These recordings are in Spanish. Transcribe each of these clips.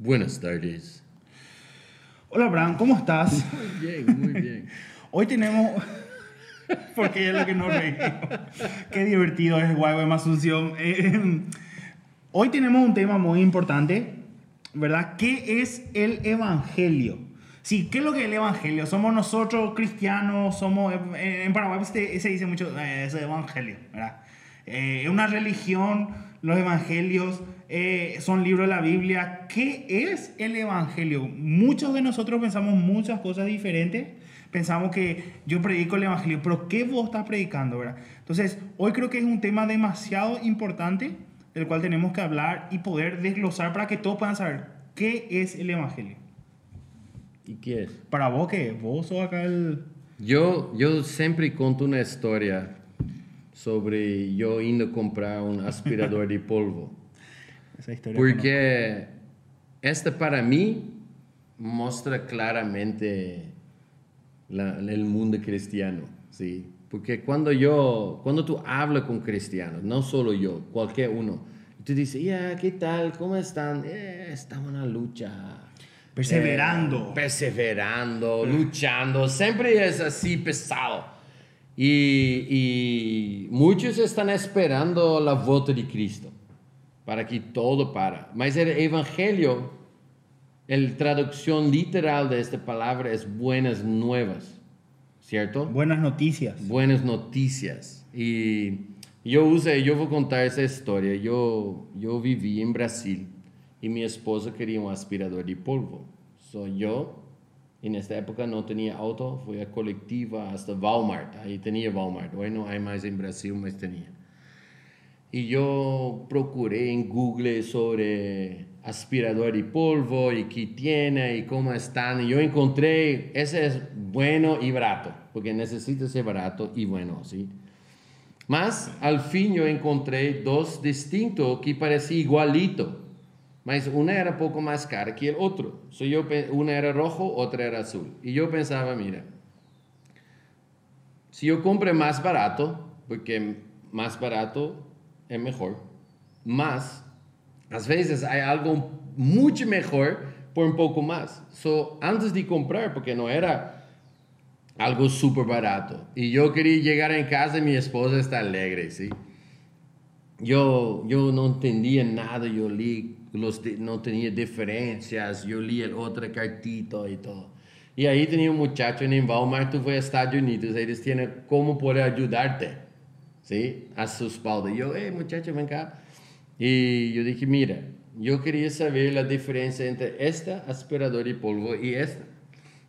Buenas tardes. Hola, Abraham, ¿cómo estás? Muy bien, muy bien. Hoy tenemos. Porque es lo que no reímos. Qué divertido es Guay Asunción. Eh, hoy tenemos un tema muy importante, ¿verdad? ¿Qué es el Evangelio? Sí, ¿qué es lo que es el Evangelio? Somos nosotros cristianos, somos. En Paraguay se, dice mucho eh, ese Evangelio, ¿verdad? Eh, Es una religión, los Evangelios eh, son libros de la Biblia. ¿Qué es el Evangelio? Muchos de nosotros pensamos muchas cosas diferentes. Pensamos que yo predico el Evangelio, pero ¿qué vos estás predicando, verdad? Entonces, hoy creo que es un tema demasiado importante del cual tenemos que hablar y poder desglosar para que todos puedan saber qué es el Evangelio. ¿Y qué es? Para vos, ¿qué? Vos sos acá el... Yo, yo siempre conto una historia sobre yo indo comprar un aspirador de polvo. Esa historia. Porque este para mí muestra claramente la- el mundo cristiano, ¿sí? Porque cuando yo, cuando tú hablas con cristianos, no solo yo, cualquier uno, tú dices, ya, ¿qué tal? ¿Cómo están? "Eh, estamos en la lucha. Perseverando. Eh, perseverando, luchando, siempre es así pesado. Y, y muchos están esperando la vuelta de Cristo para que todo para. Mas el evangelio, la traducción literal de esta palabra es buenas nuevas, ¿cierto? Buenas noticias. Buenas noticias. Y yo usé, yo voy a contar esa historia. Yo, yo viví en Brasil y mi esposa quería un aspirador de polvo. So yo, en esta época no tenía auto, fui a colectiva hasta Walmart. Ahí tenía Walmart. Hoy no hay más en Brasil, mas tenía. Y yo procuré en Google sobre aspirador de polvo y qué tiene y cómo están. Y yo encontré, ese es bueno y barato, porque necesita ser barato y bueno, ¿sí? Mas al fin yo encontré dos distintos que parecían igualito. Mas una era poco más cara que el otro. So yo, una era rojo, otra era azul. Y yo pensaba, mira, si yo compre más barato, porque más barato es mejor, más, a veces hay algo mucho mejor por un poco más. So, antes de comprar, porque no era algo súper barato, y yo quería llegar en casa y mi esposa está alegre, ¿sí? Yo, yo no entendía nada, yo leí, los no tenía diferencias, yo leí el otro cartito y todo. Y ahí tenía un muchacho en Walmart, tú fuiste a Estados Unidos, ellos tienen cómo poder ayudarte, ¿sí? A su espalda. Yo, hey muchacho, ven acá. Y yo dije, mira, yo quería saber la diferencia entre esta aspirador de polvo y esta.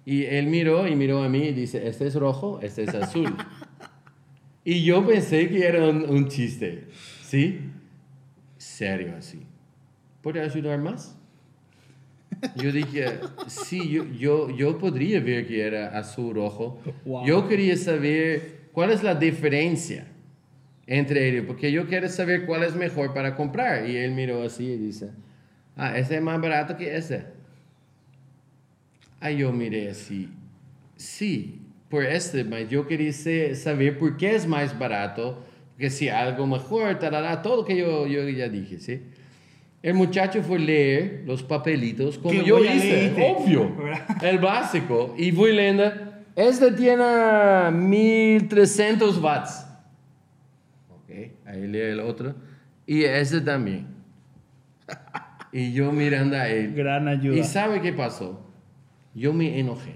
Y él miró y miró a mí y dice, este es rojo, este es azul. Y yo pensé que era un, un chiste, ¿sí? Serio así. ¿Puede ayudar más? Yo dije, sí, yo, yo, yo podría ver que era azul rojo. Wow. Yo quería saber cuál es la diferencia entre ellos, porque yo quiero saber cuál es mejor para comprar. Y él miró así y dice, ah, ese es más barato que ese. Aí eu mirei assim, sí, por este, mas yo quería saber por qué es más barato, porque si algo mejor, tarará, todo que yo, yo ya dije, ¿sí? El muchacho fue leer los papelitos, como yo hice, obvio, el básico, y fui leyendo, este tiene 1300 watts. Ok, ahí lee el otro, y este también. y yo mirando a él. Gran ayuda. ¿Y sabe qué pasó? Yo me enojé.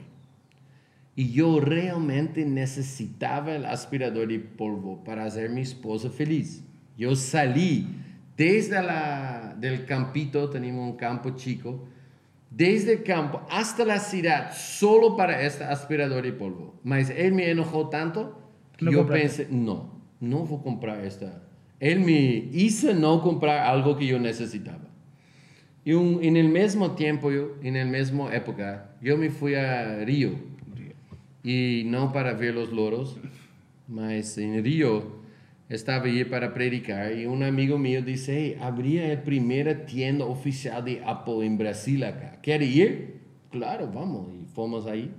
Y yo realmente necesitaba el aspirador de polvo para hacer a mi esposa feliz. Yo salí desde la, del campito, teníamos un campo chico, desde el campo hasta la ciudad solo para este aspirador de polvo. Mas él me enojó tanto que No yo compraste. pensé, no, no voy a comprar esta. Él me hizo no comprar algo que yo necesitaba. Y un- en el mismo tiempo, yo, en la misma época, yo me fui a Río. Y no para ver los loros, mas en Río estaba allí para predicar y un amigo mío dice, hey, habría la primera tienda oficial de Apple en Brasil acá. ¿Quiere ir? Claro, vamos. Y fuimos ahí.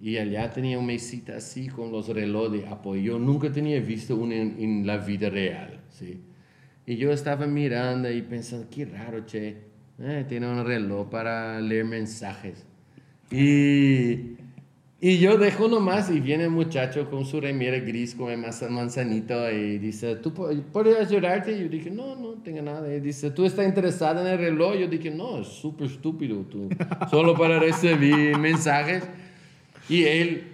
Y allá tenía una mesita así con los relojes de Apple. Yo nunca tenía visto uno en, en la vida real, ¿sí? Y yo estaba mirando y pensando, qué raro, che. Eh, tiene un reloj para leer mensajes. Y, y yo dejo nomás y viene el muchacho con su remera gris, come manzanito y dice, ¿tú puedes ayudarte? Y yo dije, no, no tengo nada. Y dice, ¿tú estás interesado en el reloj? Yo dije, no, es súper estúpido tú, solo para recibir mensajes. Y él,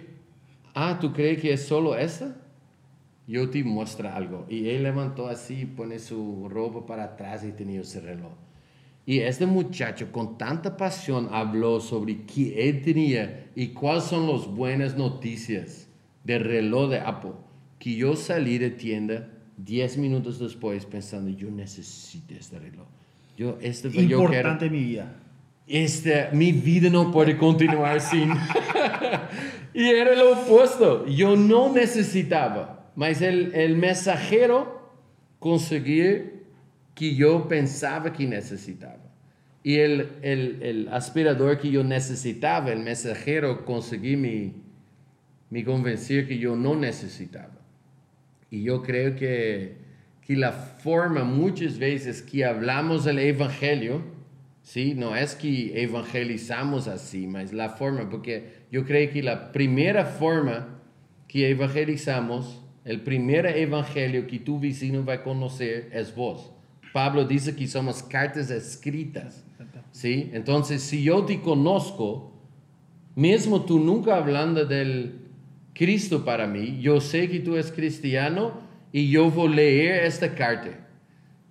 ah, ¿tú crees que es solo esa? Yo te muestro algo. Y él levantó así, pone su ropa para atrás y tenía ese reloj. Y este muchacho con tanta pasión habló sobre qué él tenía y cuáles son las buenas noticias del reloj de Apple. Que yo salí de tienda 10 minutos después pensando, yo necesito este reloj. Yo, este, Importante yo mi vida. Este, mi vida no puede continuar sin. y era lo opuesto. Yo no necesitaba. Mas el, el mensajero conseguía que yo pensaba que necesitaba. Y el, el, aspirador que yo necesitaba, el mensajero, conseguí mi, mi convencer que yo no necesitaba. Y yo creo que, que la forma muchas veces que hablamos del Evangelio, ¿sí? no es que evangelizamos así, mas la forma, porque yo creo que la primera forma que evangelizamos, el primer evangelio que tu vecino va a conocer es vos. Pablo dice que somos cartas escritas. ¿sí? Entonces, si yo te conozco, mismo tú nunca hablando del Cristo para mí, yo sé que tú eres cristiano y yo voy a leer esta carta.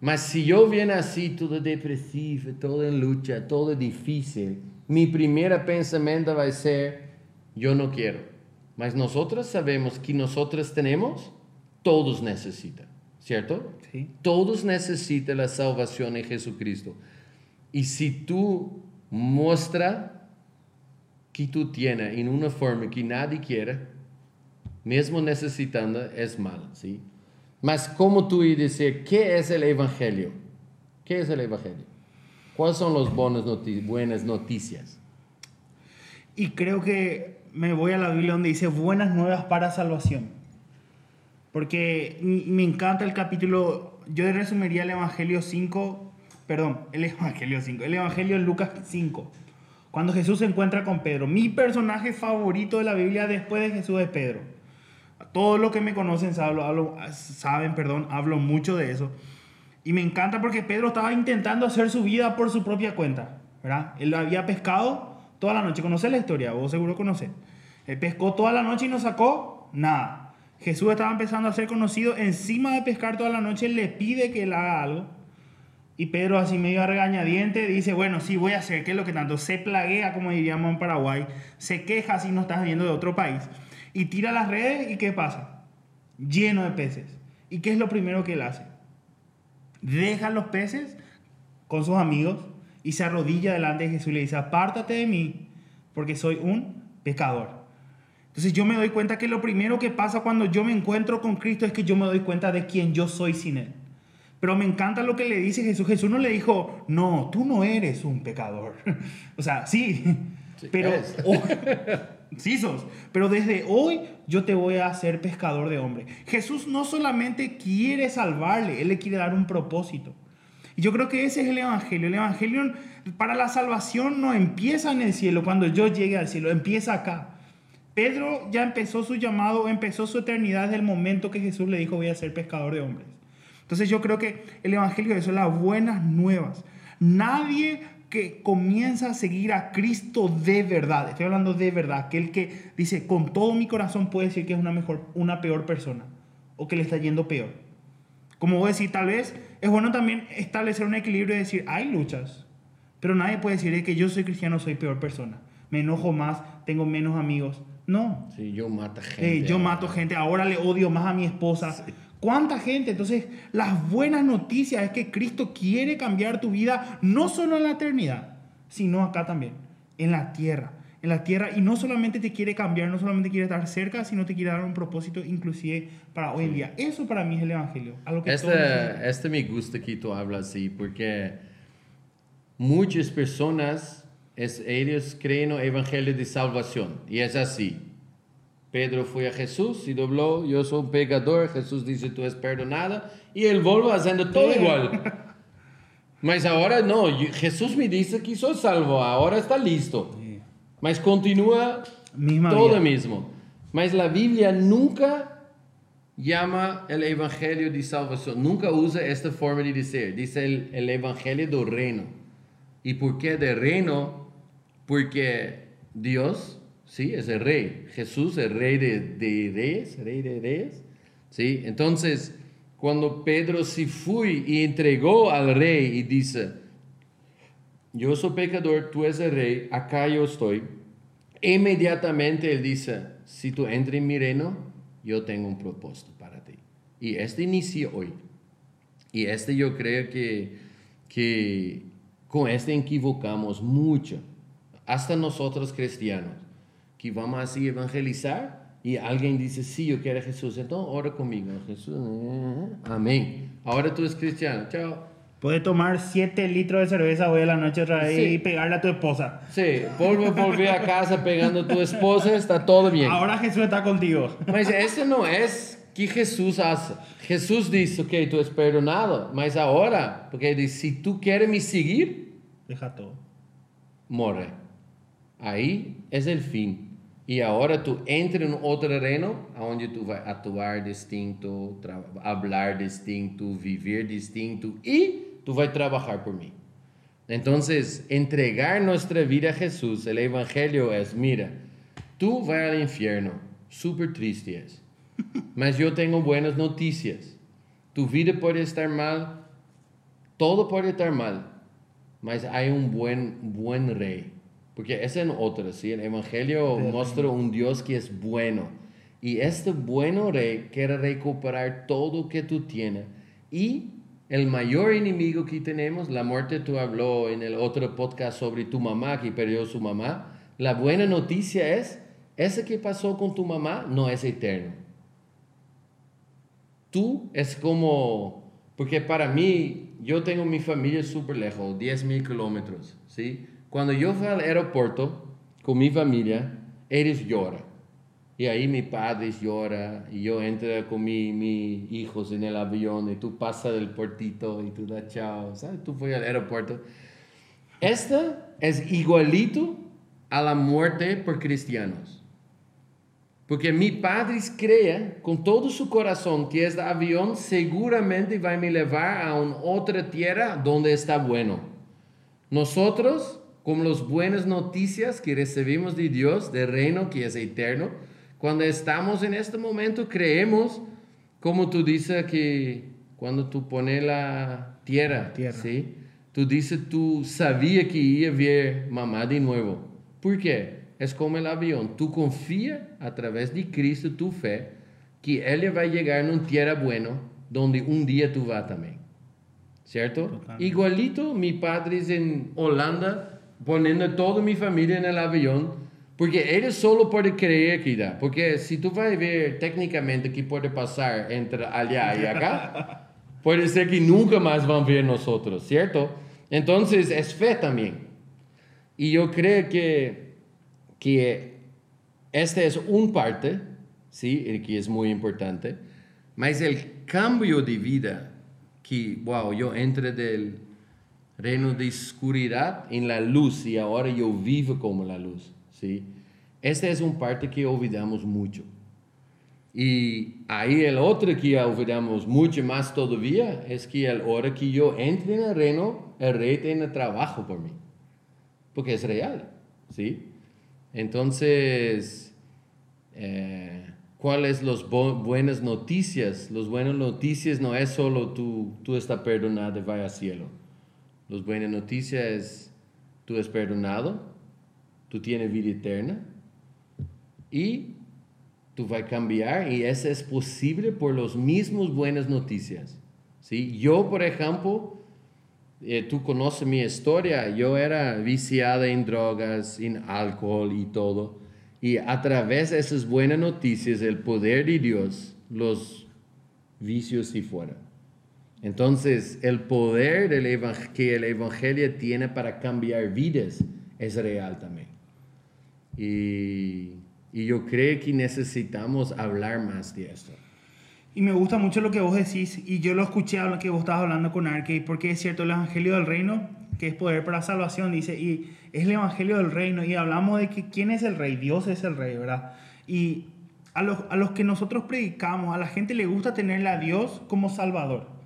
Mas si yo viene así, todo depresivo, todo en lucha, todo difícil, mi primer pensamiento va a ser, yo no quiero. Mas nosotros sabemos que nosotros tenemos, todos necesitan. ¿Cierto? Sí. Todos necesitan la salvación en Jesucristo. Y si tú muestras que tú tienes en una forma que nadie quiere, mismo necesitando, es mal, ¿sí? Mas como tú y decir, ¿qué es el Evangelio? ¿Qué es el Evangelio? ¿Cuáles son las buenas noticias? Y creo que me voy a la Biblia donde dice buenas nuevas para salvación. Porque me encanta el capítulo, yo resumiría el Evangelio 5, perdón, el Evangelio 5, el Evangelio en Lucas 5, cuando Jesús se encuentra con Pedro. Mi personaje favorito de la Biblia después de Jesús es Pedro. Todos los que me conocen saben, perdón, hablo mucho de eso. Y me encanta porque Pedro estaba intentando hacer su vida por su propia cuenta, ¿verdad? Él había pescado toda la noche. ¿Conoces la historia? Vos seguro conoces. Él pescó toda la noche y no sacó nada. Jesús estaba empezando a ser conocido, encima de pescar toda la noche, le pide que él haga algo. Y Pedro, así medio regañadiente, dice, bueno, sí, voy a hacer, ¿qué es lo que tanto? Se plaguea, como diríamos en Paraguay, se queja si no estás viendo de otro país. Y tira las redes y ¿qué pasa? Lleno de peces. ¿Y qué es lo primero que él hace? Deja los peces con sus amigos y se arrodilla delante de Jesús y le dice, apártate de mí, porque soy un pecador. Entonces yo me doy cuenta que lo primero que pasa cuando yo me encuentro con Cristo es que yo me doy cuenta de quién yo soy sin Él. Pero me encanta lo que le dice Jesús. Jesús no le dijo, no, tú no eres un pecador. o sea, sí, pero... sí sos, pero desde hoy yo te voy a hacer pescador de hombre. Jesús no solamente quiere salvarle, Él le quiere dar un propósito. Y yo creo que ese es el Evangelio. El Evangelio para la salvación no empieza en el cielo, cuando yo llegue al cielo, empieza acá. Pedro ya empezó su llamado, empezó su eternidad desde el momento que Jesús le dijo voy a ser pescador de hombres. Entonces yo creo que el Evangelio eso, las buenas nuevas. Nadie que comienza a seguir a Cristo de verdad, estoy hablando de verdad, aquel que dice con todo mi corazón puede decir que es una mejor, una peor persona o que le está yendo peor. Como voy a decir, tal vez es bueno también establecer un equilibrio y decir, hay luchas, pero nadie puede decir que yo soy cristiano, soy peor persona. Me enojo más, tengo menos amigos, no. Sí, yo mato gente. yo mato gente, ahora le odio más a mi esposa. ¿Cuánta gente? Entonces, las buenas noticias es que Cristo quiere cambiar tu vida, no solo en la eternidad, sino acá también, en la tierra. En la tierra, y no solamente te quiere cambiar, no solamente quiere estar cerca, sino te quiere dar un propósito, inclusive para hoy en día. Eso para mí es el Evangelio. que este, este me gusta que tú hablas así, porque muchas personas es, ellos creen en el evangelio de salvación. Y es así. Pedro fue a Jesús y dobló, yo soy un pecador, Jesús dice, tú es perdonada, y él vuelve haciendo todo igual. Mas ahora no, Jesús me dice que soy salvo, ahora está listo. Mas continúa todo lo mismo. Mas la Biblia nunca llama el evangelio de salvación, nunca usa esta forma de decir, dice el, el evangelio del reino. ¿Y por qué del reino? Porque Dios, sí, es el rey. Jesús, el rey de, de reyes, rey de reyes. ¿sí? Entonces, cuando Pedro se fue y entregó al rey y dice, yo soy pecador, tú eres el rey, acá yo estoy. Inmediatamente él dice, si tú entras en mi reino, yo tengo un propósito para ti. Y este inicia hoy. Y este yo creo que, que con este equivocamos mucho, hasta nosotros cristianos, que vamos así a evangelizar y alguien dice, sí, yo quiero a Jesús, entonces ora conmigo. Jesús, eh, amén. Ahora tú eres cristiano, chao. Puedes tomar 7 litros de cerveza hoy a la noche otra vez y pegarle a tu esposa. Sí, vuelve volver a casa pegando a tu esposa, está todo bien. Ahora Jesús está contigo. Mas eso no es que Jesús hace. Jesús dice, ok, tú es perdonado, mas ahora, porque dice, si tú quieres me seguir, deja todo. Morre. Ahí es el fin. E agora tu entra em outro reino, onde tu vai atuar distinto, falar distinto, viver distinto e tu vai trabalhar por mim. Então, entregar nossa vida a Jesus, o Evangelho é: mira, tu vai ao inferno, super triste é, mas eu tenho boas notícias. Tu vida pode estar mal, todo pode estar mal, mas há um bom, bom rei porque es en otra, ¿sí? El Evangelio muestra un Dios que es bueno. Y este bueno rey quiere recuperar todo que tú tienes. Y el mayor enemigo que tenemos, la muerte, tú habló en el otro podcast sobre tu mamá que perdió su mamá. La buena noticia es, ese que pasó con tu mamá no es eterno. Tú es como, porque para mí, yo tengo mi familia súper lejos, 10 mil kilómetros, ¿sí? Cuando yo fui al aeropuerto con mi familia, ellos lloran. Y ahí mi padre llora, y yo entro con mis mi hijos en el avión, y tú pasas del portito, y tú das chao, ¿sabes? Tú fuiste al aeropuerto. Esta es igualito a la muerte por cristianos. Porque mi padre cree con todo su corazón que este avión seguramente va a me llevar a una otra tierra donde está bueno. Nosotros como las buenas noticias que recibimos de Dios, del reino que es eterno. Cuando estamos en este momento, creemos, como tú dices, que cuando tú pones la tierra, tierra. ¿sí? tú dices, tú sabías que iba a ver mamá de nuevo. ¿Por qué? Es como el avión. Tú confías a través de Cristo, tu fe, que Él va a llegar en una tierra buena, donde un día tú vas también. ¿Cierto? Igualito, mi padre es en Holanda poniendo toda mi familia en el avión, porque ellos solo pueden creer que da. Porque si tú vas a ver técnicamente qué puede pasar entre allá y acá, puede ser que nunca más van a ver nosotros, ¿cierto? Entonces es fe también. Y yo creo que, que esta es un parte, ¿sí? Que es muy importante, mas el cambio de vida que, wow, yo entre del reino de oscuridad en la luz y ahora yo vivo como la luz. ¿sí? Esta es una parte que olvidamos mucho. Y ahí el otro que olvidamos mucho más todavía es que la hora que yo entre en el reino, el rey tiene trabajo por mí. Porque es real. ¿sí? Entonces, eh, ¿cuáles las buenas noticias? Las buenas noticias no es solo tú, tú estás perdonado vas al cielo las buenas noticias es, tú eres perdonado, tú tienes vida eterna y tú vas a cambiar y eso es posible por las mismas buenas noticias. ¿sí? Yo, por ejemplo, eh, tú conoces mi historia, yo era viciada en drogas, en alcohol y todo. Y a través de esas buenas noticias, el poder de Dios, los vicios se fueron. Entonces, el poder que el Evangelio tiene para cambiar vidas es real también. Y, yo creo que necesitamos hablar más de esto. Y me gusta mucho lo que vos decís, y yo lo escuché lo que vos estabas hablando con Arke, porque es cierto, el Evangelio del Reino, que es poder para salvación, dice, y es el Evangelio del Reino, y hablamos de que quién es el Rey, Dios es el Rey, ¿verdad? Y a los, a los que nosotros predicamos, a la gente le gusta tenerle a Dios como Salvador.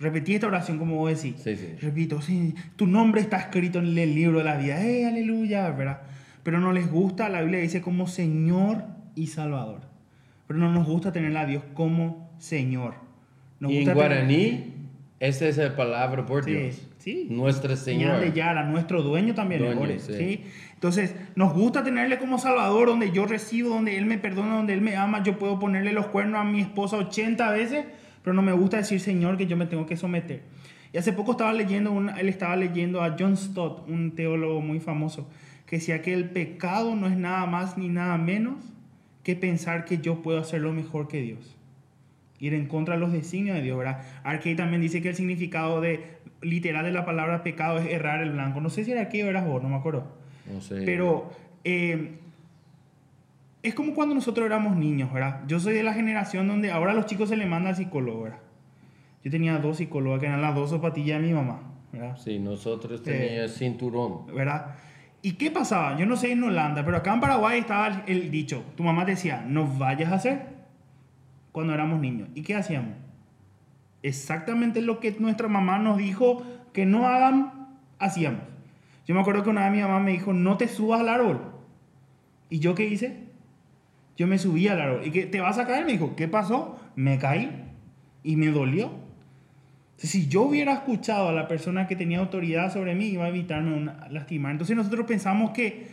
Repetí esta oración como vos decís. Sí, sí. Repito, sí, tu nombre está escrito en el libro de la vida. ¡Eh, aleluya! ¿verdad? Pero no les gusta, la Biblia dice como Señor y Salvador. Pero no nos gusta tener a Dios como Señor. Nos y en gusta guaraní, esa es la palabra por Sí, Dios. sí. Nuestro Señor. De Yara, nuestro dueño también. Dueño, sí. ¿sí? Entonces, nos gusta tenerle como Salvador, donde yo recibo, donde Él me perdona, donde Él me ama. Yo puedo ponerle los cuernos a mi esposa 80 veces, pero no me gusta decir Señor que yo me tengo que someter. Y hace poco estaba leyendo, una- él estaba leyendo a John Stott, un teólogo muy famoso, que decía que el pecado no es nada más ni nada menos que pensar que yo puedo hacerlo mejor que Dios ir en contra de los designios de Dios, ¿verdad? Arkey también dice que el significado de literal de la palabra pecado es errar el blanco. No sé si era Arkey o eras vos, no me acuerdo. No sé. Pero eh, es como cuando nosotros éramos niños, ¿verdad? Yo soy de la generación donde ahora a los chicos se le manda al psicólogo, ¿verdad? Yo tenía dos psicólogas que eran las dos zapatillas de mi mamá, ¿verdad? Sí, nosotros Eh, teníamos cinturón. ¿verdad? ¿Y qué pasaba? Yo no sé en Holanda, pero acá en Paraguay estaba el, el dicho. Tu mamá te decía, no vayas a hacer cuando éramos niños. ¿Y qué hacíamos? Exactamente lo que nuestra mamá nos dijo que no hagan, hacíamos. Yo me acuerdo que una vez mi mamá me dijo, no te subas al árbol. ¿Y yo qué hice? Yo me subí al árbol. ¿Y qué? ¿Te vas a caer? Me dijo, ¿qué pasó? Me caí y me dolió. Si yo hubiera escuchado a la persona que tenía autoridad sobre mí, iba a evitarme una, lastimar. Entonces nosotros pensamos que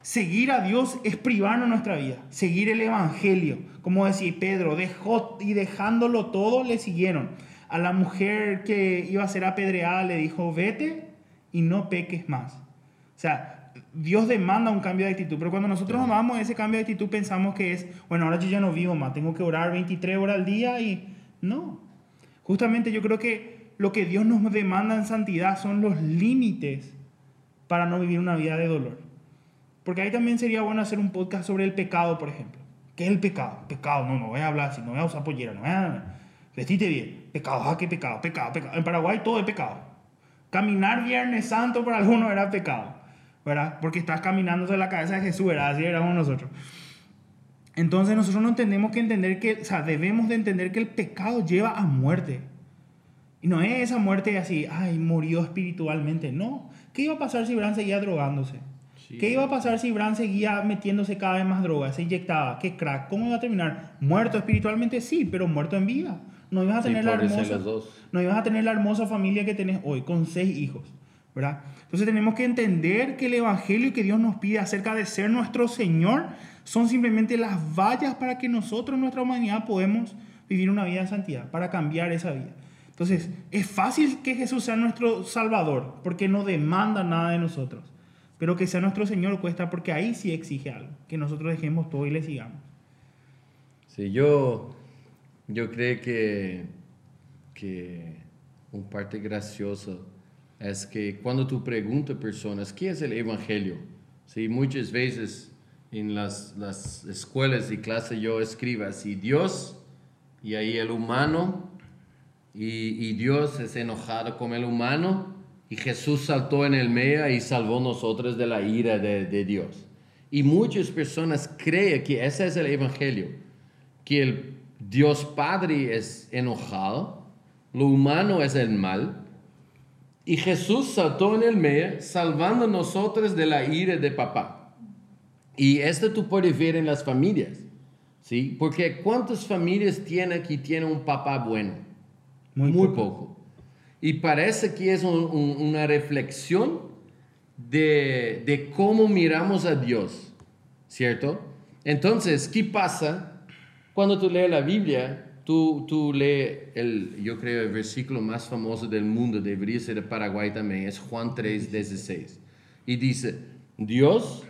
seguir a Dios es privarnos nuestra vida, seguir el Evangelio. Como decía Pedro, dejó y dejándolo todo le siguieron. A la mujer que iba a ser apedreada le dijo, vete y no peques más. O sea, Dios demanda un cambio de actitud, pero cuando nosotros amamos ese cambio de actitud pensamos que es, bueno, ahora yo ya no vivo más, tengo que orar 23 horas al día y no. Justamente yo creo que lo que Dios nos demanda en santidad son los límites para no vivir una vida de dolor. Porque ahí también sería bueno hacer un podcast sobre el pecado, por ejemplo. ¿Qué es el pecado? Pecado, no, no voy a hablar así, no voy a usar pollera, no voy a... Vestite bien. Pecado, ah, qué pecado, pecado, pecado. En Paraguay todo es pecado. Caminar Viernes Santo para algunos era pecado, ¿verdad? Porque estás caminando de la cabeza de Jesús, ¿verdad? Así éramos nosotros. Entonces nosotros no tenemos que entender que, o sea, debemos de entender que el pecado lleva a muerte. Y no es esa muerte así, ay, murió espiritualmente. No. ¿Qué iba a pasar si Bran seguía drogándose? Sí. ¿Qué iba a pasar si Bran seguía metiéndose cada vez más drogas, se inyectaba? ¿Qué crack? ¿Cómo iba a terminar? ¿Muerto espiritualmente? Sí, pero muerto en vida. No ibas a Sí, tener la pobres hermosa, no ibas a tener la hermosa familia que tenés hoy, con seis hijos, ¿verdad? Entonces tenemos que entender que el evangelio que Dios nos pide acerca de ser nuestro Señor son simplemente las vallas para que nosotros, nuestra humanidad, podemos vivir una vida de santidad, para cambiar esa vida. Entonces, es fácil que Jesús sea nuestro Salvador, porque no demanda nada de nosotros. Pero que sea nuestro Señor cuesta, porque ahí sí exige algo, que nosotros dejemos todo y le sigamos. Sí, yo, yo creo que, que un parte gracioso es que cuando tú preguntas a personas qué es el Evangelio, ¿sí? muchas veces en las, las escuelas y clases yo escribo así, Dios y ahí el humano y, y Dios es enojado con el humano y Jesús saltó en el medio y salvó nosotros de la ira de, de Dios. Y muchas personas creen que ese es el Evangelio, que el Dios Padre es enojado, lo humano es el mal, y Jesús saltó en el medio, salvando a nosotros de la ira de papá. Y esto tú puedes ver en las familias, ¿sí? Porque ¿cuántas familias tiene que tiene un papá bueno? Muy Muy, poco. poco. Y parece que es un- un- una reflexión de, de cómo miramos a Dios, ¿cierto? Entonces, ¿qué pasa cuando tú lees la Biblia? Tú, tú lees, el, yo creo, el versículo más famoso del mundo, debería ser de Paraguay también, es Juan 3, 16. Y dice, Dios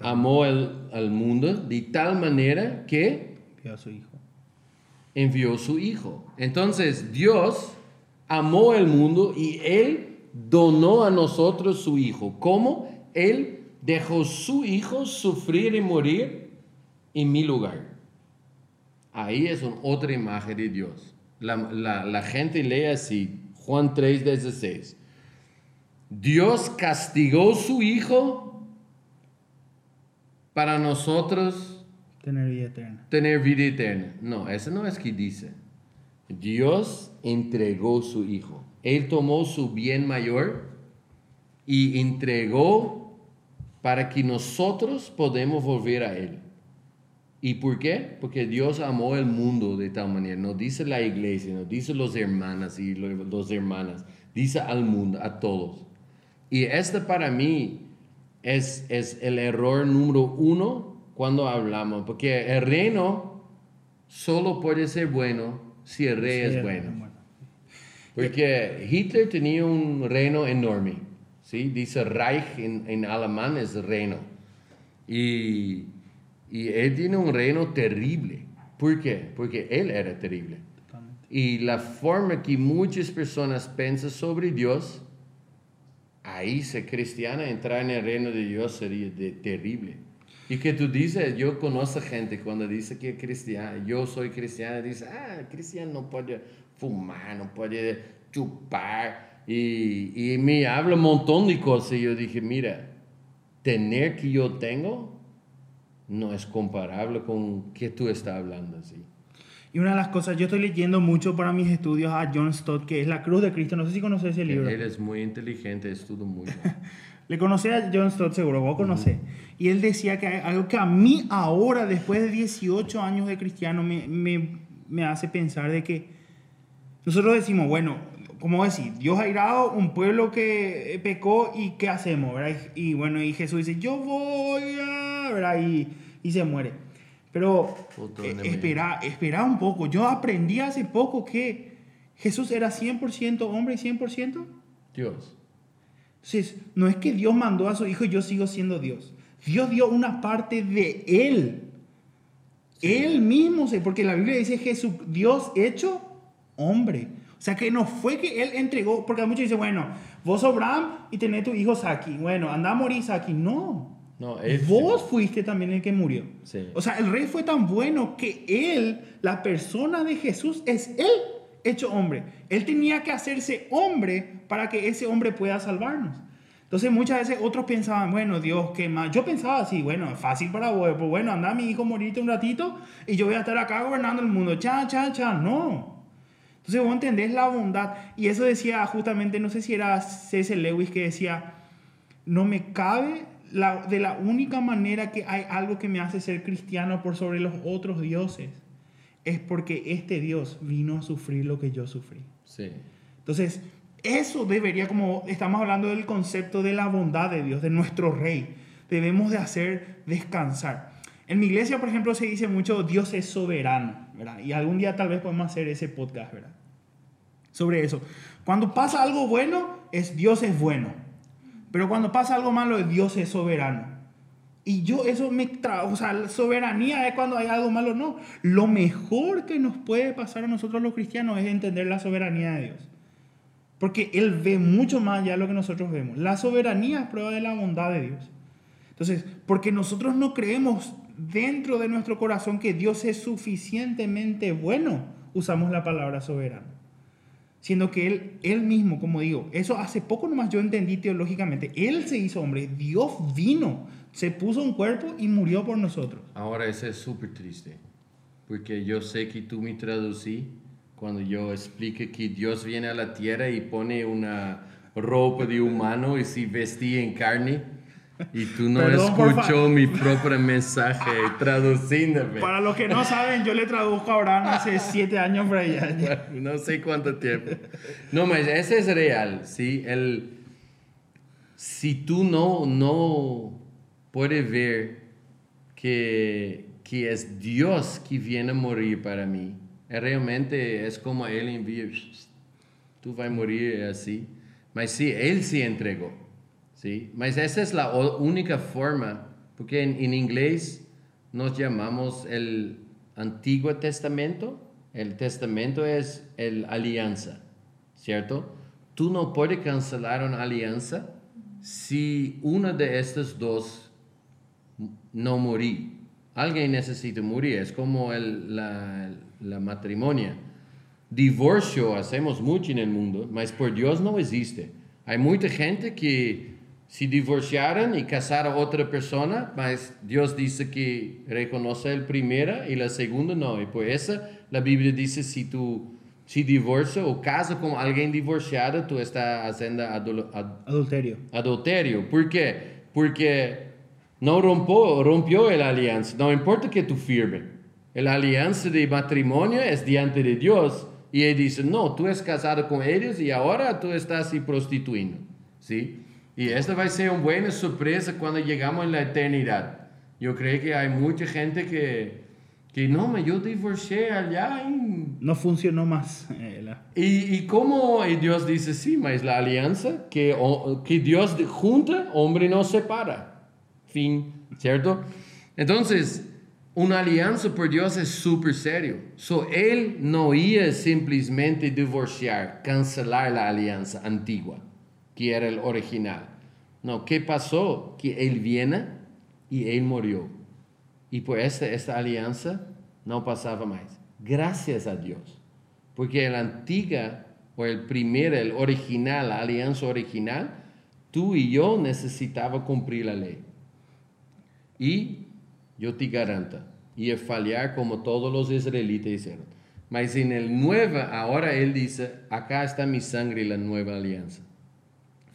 amó el- al mundo de tal manera que Envió a su Hijo. envió su Hijo. Entonces Dios amó el mundo y Él donó a nosotros su Hijo. ¿Cómo? Él dejó su Hijo sufrir y morir en mi lugar. Ahí es una otra imagen de Dios. La, la, la gente lee así, Juan 3, 16. Dios castigó su Hijo para nosotros Tener vida eterna. tener vida eterna. No, eso no es que dice. Dios entregó su Hijo. Él tomó su bien mayor y entregó para que nosotros podamos volver a Él. ¿Y por qué? Porque Dios amó el mundo de tal manera. No dice la iglesia, no dice los hermanas y lo- los hermanas. Dice al mundo, a todos. Y este para mí es, es el error número uno cuando hablamos. Porque el reino solo puede ser bueno si el rey es Sí, bueno. Porque Hitler tenía un reino enorme, ¿sí? Dice Reich en, en alemán es reino. Y, y él tiene un reino terrible. ¿Por qué? Porque él era terrible. Totalmente. Y la forma que muchas personas piensan sobre Dios, ahí ser cristiana, entrar en el reino de Dios sería de- terrible. Y que tú dices, yo conozco gente cuando dice que es cristiana, yo soy cristiana, dice, ah, cristiano no puede fumar, no puede chupar. Y, y me habla un montón de cosas. Y yo dije, mira, tener que yo tengo no es comparable con que tú estás hablando así. Y una de las cosas, yo estoy leyendo mucho para mis estudios a John Stott, que es La Cruz de Cristo. No sé si conoces ese libro. Él es muy inteligente, estudia mucho. Le conocí a John Stott seguro, vos conocés. Y él decía que algo que a mí ahora, después de 18 años de cristiano, me, me, me hace pensar de que nosotros decimos, bueno, como decir, Dios ha irado un pueblo que pecó y ¿qué hacemos? ¿verdad? Y, y bueno, y Jesús dice, yo voy a, ¿verdad? Y, y se muere. Pero eh, espera, espera un poco. Yo aprendí hace poco que Jesús era 100% hombre y 100% Dios. entonces, no es que Dios mandó a su hijo y yo sigo siendo Dios. Dios dio una parte de él. Él mismo, porque la Biblia dice Jesús, Dios hecho hombre. O sea que no fue que él entregó, porque muchos dicen, bueno, vos sos Abraham y tenés tu hijo Saki. Bueno, anda a morir Saki. No. No, él Vos fuiste también el que murió. Sí. O sea, el rey fue tan bueno que él, la persona de Jesús, es él hecho hombre. Él tenía que hacerse hombre para que ese hombre pueda salvarnos. Entonces muchas veces otros pensaban, bueno, Dios, ¿qué más? Yo pensaba así, bueno, es fácil para vos, pues bueno, anda mi hijo morirte un ratito y yo voy a estar acá gobernando el mundo. Cha, cha, cha, no. Entonces vos entendés la bondad. Y eso decía justamente, no sé si era C.S. Lewis que decía, no me cabe la- de la única manera que hay algo que me hace ser cristiano por sobre los otros dioses, es porque este Dios vino a sufrir lo que yo sufrí. Sí. Entonces, eso debería, como estamos hablando del concepto de la bondad de Dios, de nuestro rey, debemos de hacer descansar. En mi iglesia, por ejemplo, se dice mucho Dios es soberano, ¿verdad? Y algún día tal vez podemos hacer ese podcast, ¿verdad? Sobre eso. Cuando pasa algo bueno, es Dios es bueno. Pero cuando pasa algo malo, Dios es soberano. Y yo eso me tra o sea, la soberanía es cuando hay algo malo, no. Lo mejor que nos puede pasar a nosotros los cristianos es entender la soberanía de Dios. Porque Él ve mucho más allá de lo que nosotros vemos. La soberanía es prueba de la bondad de Dios. Entonces, porque nosotros no creemos dentro de nuestro corazón que Dios es suficientemente bueno, usamos la palabra soberano. Siendo que Él, Él mismo, como digo, eso hace poco nomás yo entendí teológicamente. Él se hizo hombre, Dios vino, se puso un cuerpo y murió por nosotros. Ahora eso es súper triste. Porque yo sé que tú me traducí cuando yo expliqué que Dios viene a la tierra y pone una ropa de humano y se vestía en carne. Y tú no Perdón, escuchó mi propio mensaje traduciéndome. Para los que no saben, yo le traduzco a Abraham hace siete años por allá. No sé cuánto tiempo. No, mas ese es real, ¿sí? El, si tú no, no puedes ver que, que es Dios que viene a morir para mí, realmente es como Él envía, tú vas a morir así. Mas sí, Él se entregó, ¿sí? Mas esa es la única forma, porque en, en inglés nos llamamos el Antiguo Testamento. El testamento es el alianza, ¿cierto? Tú no puedes cancelar una alianza si uno de estos dos no morir alguien necesita morir. Es como el, la, la matrimonio. Divorcio hacemos mucho en el mundo, mas por Dios no existe. Hay mucha gente que se divorciaron y casaron a otra persona, mas Dios dice que reconoce el primera y la segunda no. Y por eso la Biblia dice si tú si divorcia o casa con alguien divorciado, tú estás haciendo adul ad adulterio. Adulterio. ¿Por qué? Porque no rompió, rompió la alianza. No importa que tú firme. La alianza de matrimonio es diante de Dios. Y él dice, no, tú es casado con ellos y ahora tú estás así prostituyendo. ¿Sí? Y esta va a ser una buena sorpresa cuando llegamos en la eternidad. Yo creo que hay mucha gente que, que no, me yo divorcié allá. En... No funcionó más. Eh, la... Y, y como Dios dice, sí, mas la alianza que, que Dios junta, hombre no separa. Fin, ¿cierto? Entonces, una alianza por Dios es súper serio. So, él no iba simplemente divorciar, cancelar la alianza antigua, que era el original. No, ¿qué pasó? Que él viene y él murió. Y por esta, esta alianza no pasaba más. Gracias a Dios. Porque la antigua, o el primer, el original, la alianza original, tú y yo necesitaba cumplir la ley. Y yo te garanto, y fallar como todos los israelitas hicieron. Mas en el nuevo, ahora él dice, acá está mi sangre y la nueva alianza.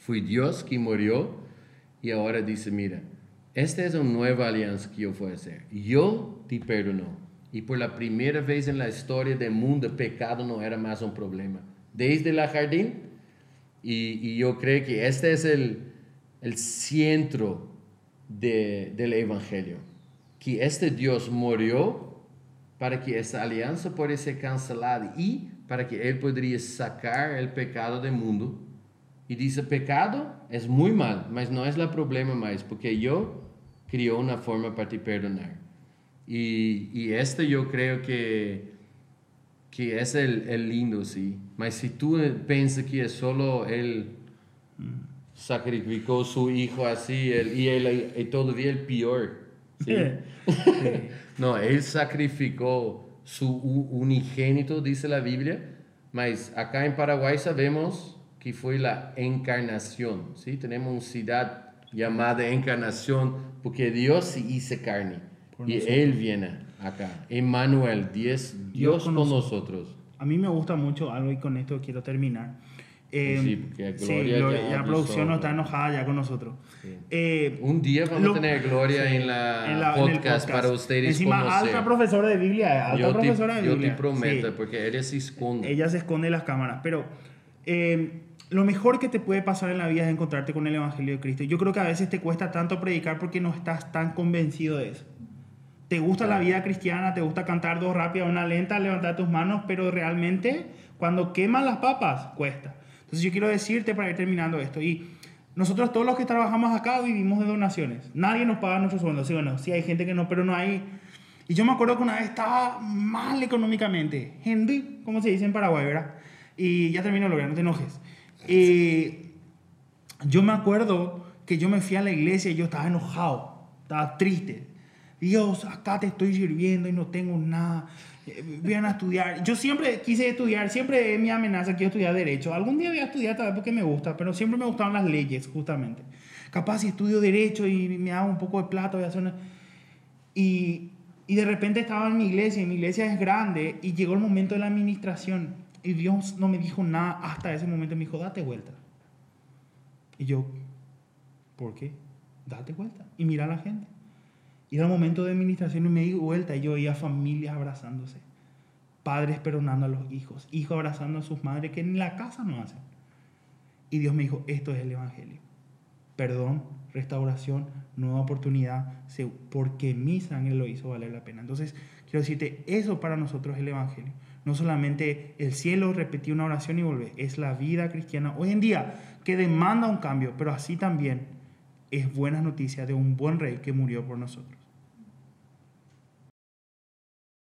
Fui Dios que murió y ahora dice, mira, esta es una nueva alianza que yo voy a hacer. Yo te perdono. Y por la primera vez en la historia del mundo, el pecado no era más un problema. Desde la jardín, y, yo creo que este es el, el centro de, del Evangelio. Que este Dios murió para que esa alianza pueda ser cancelada y para que Él podría sacar el pecado del mundo. Y dice, pecado es muy mal, mas no es el problema más, porque yo crió una forma para te perdonar. Y, y este yo creo que, que es el, el lindo, sí. Mas si tú piensas que es solo Él sacrificó su hijo así él, y, él, y todavía el peor. ¿sí? no, Él sacrificó su unigénito, dice la Biblia. Mas acá en Paraguay sabemos que fue la encarnación. ¿sí? Tenemos una ciudad llamada encarnación porque Dios se hizo carne y Él viene acá. Emmanuel, Dios, Dios con, nosotros. A mí me gusta mucho algo y con esto quiero terminar. Eh, sí, porque Gloria, ya, la producción no está enojada ya con nosotros. Sí. Eh, Un día vamos a tener Gloria sí, en, la en, la podcast, podcast, para ustedes Encima, conocer. alta profesora de Biblia, alta yo profesora te, de Biblia. Yo te prometo, porque ella se esconde. Ella se esconde en las cámaras, pero... Eh, lo mejor que te puede pasar en la vida es encontrarte con el Evangelio de Cristo. Yo creo que a veces te cuesta tanto predicar porque no estás tan convencido de eso. Te gusta la vida cristiana, te gusta cantar dos rápidas, una lenta, levantar tus manos, pero realmente cuando queman las papas, cuesta. Entonces yo quiero decirte para ir terminando esto. Y nosotros todos los que trabajamos acá vivimos de donaciones. Nadie nos paga nuestros sueldos. Sí, bueno, sí hay gente que no, pero no hay... Y yo me acuerdo que una vez estaba mal económicamente. Gente, como se dice en Paraguay, ¿verdad? Y ya termino, Logra, no te enojes. Y yo me acuerdo que yo me fui a la iglesia y yo estaba enojado, estaba triste. Dios, acá te estoy sirviendo y no tengo nada. Vienen a estudiar. Yo siempre quise estudiar, siempre mi amenaza quiero estudiar Derecho. Algún día voy a estudiar tal vez porque me gusta, pero siempre me gustaban las leyes, justamente. Capaz si estudio Derecho y me hago un poco de plata, voy a hacer una... Y, y de repente estaba en mi iglesia, y mi iglesia es grande, y llegó el momento de la administración. Y Dios no me dijo nada hasta ese momento. Me dijo, date vuelta. Y yo, ¿por qué? Date vuelta. Y mira a la gente. Y era el momento de administración y me di vuelta y yo veía familias abrazándose. Padres perdonando a los hijos. Hijos abrazando a sus madres que en la casa no hacen. Y Dios me dijo, esto es el Evangelio. Perdón, restauración, nueva oportunidad, porque mi sangre lo hizo valer la pena. Entonces, quiero decirte, eso para nosotros es el Evangelio. No solamente el cielo repetir una oración y volver, es la vida cristiana hoy en día que demanda un cambio, pero así también es buena noticia de un buen rey que murió por nosotros.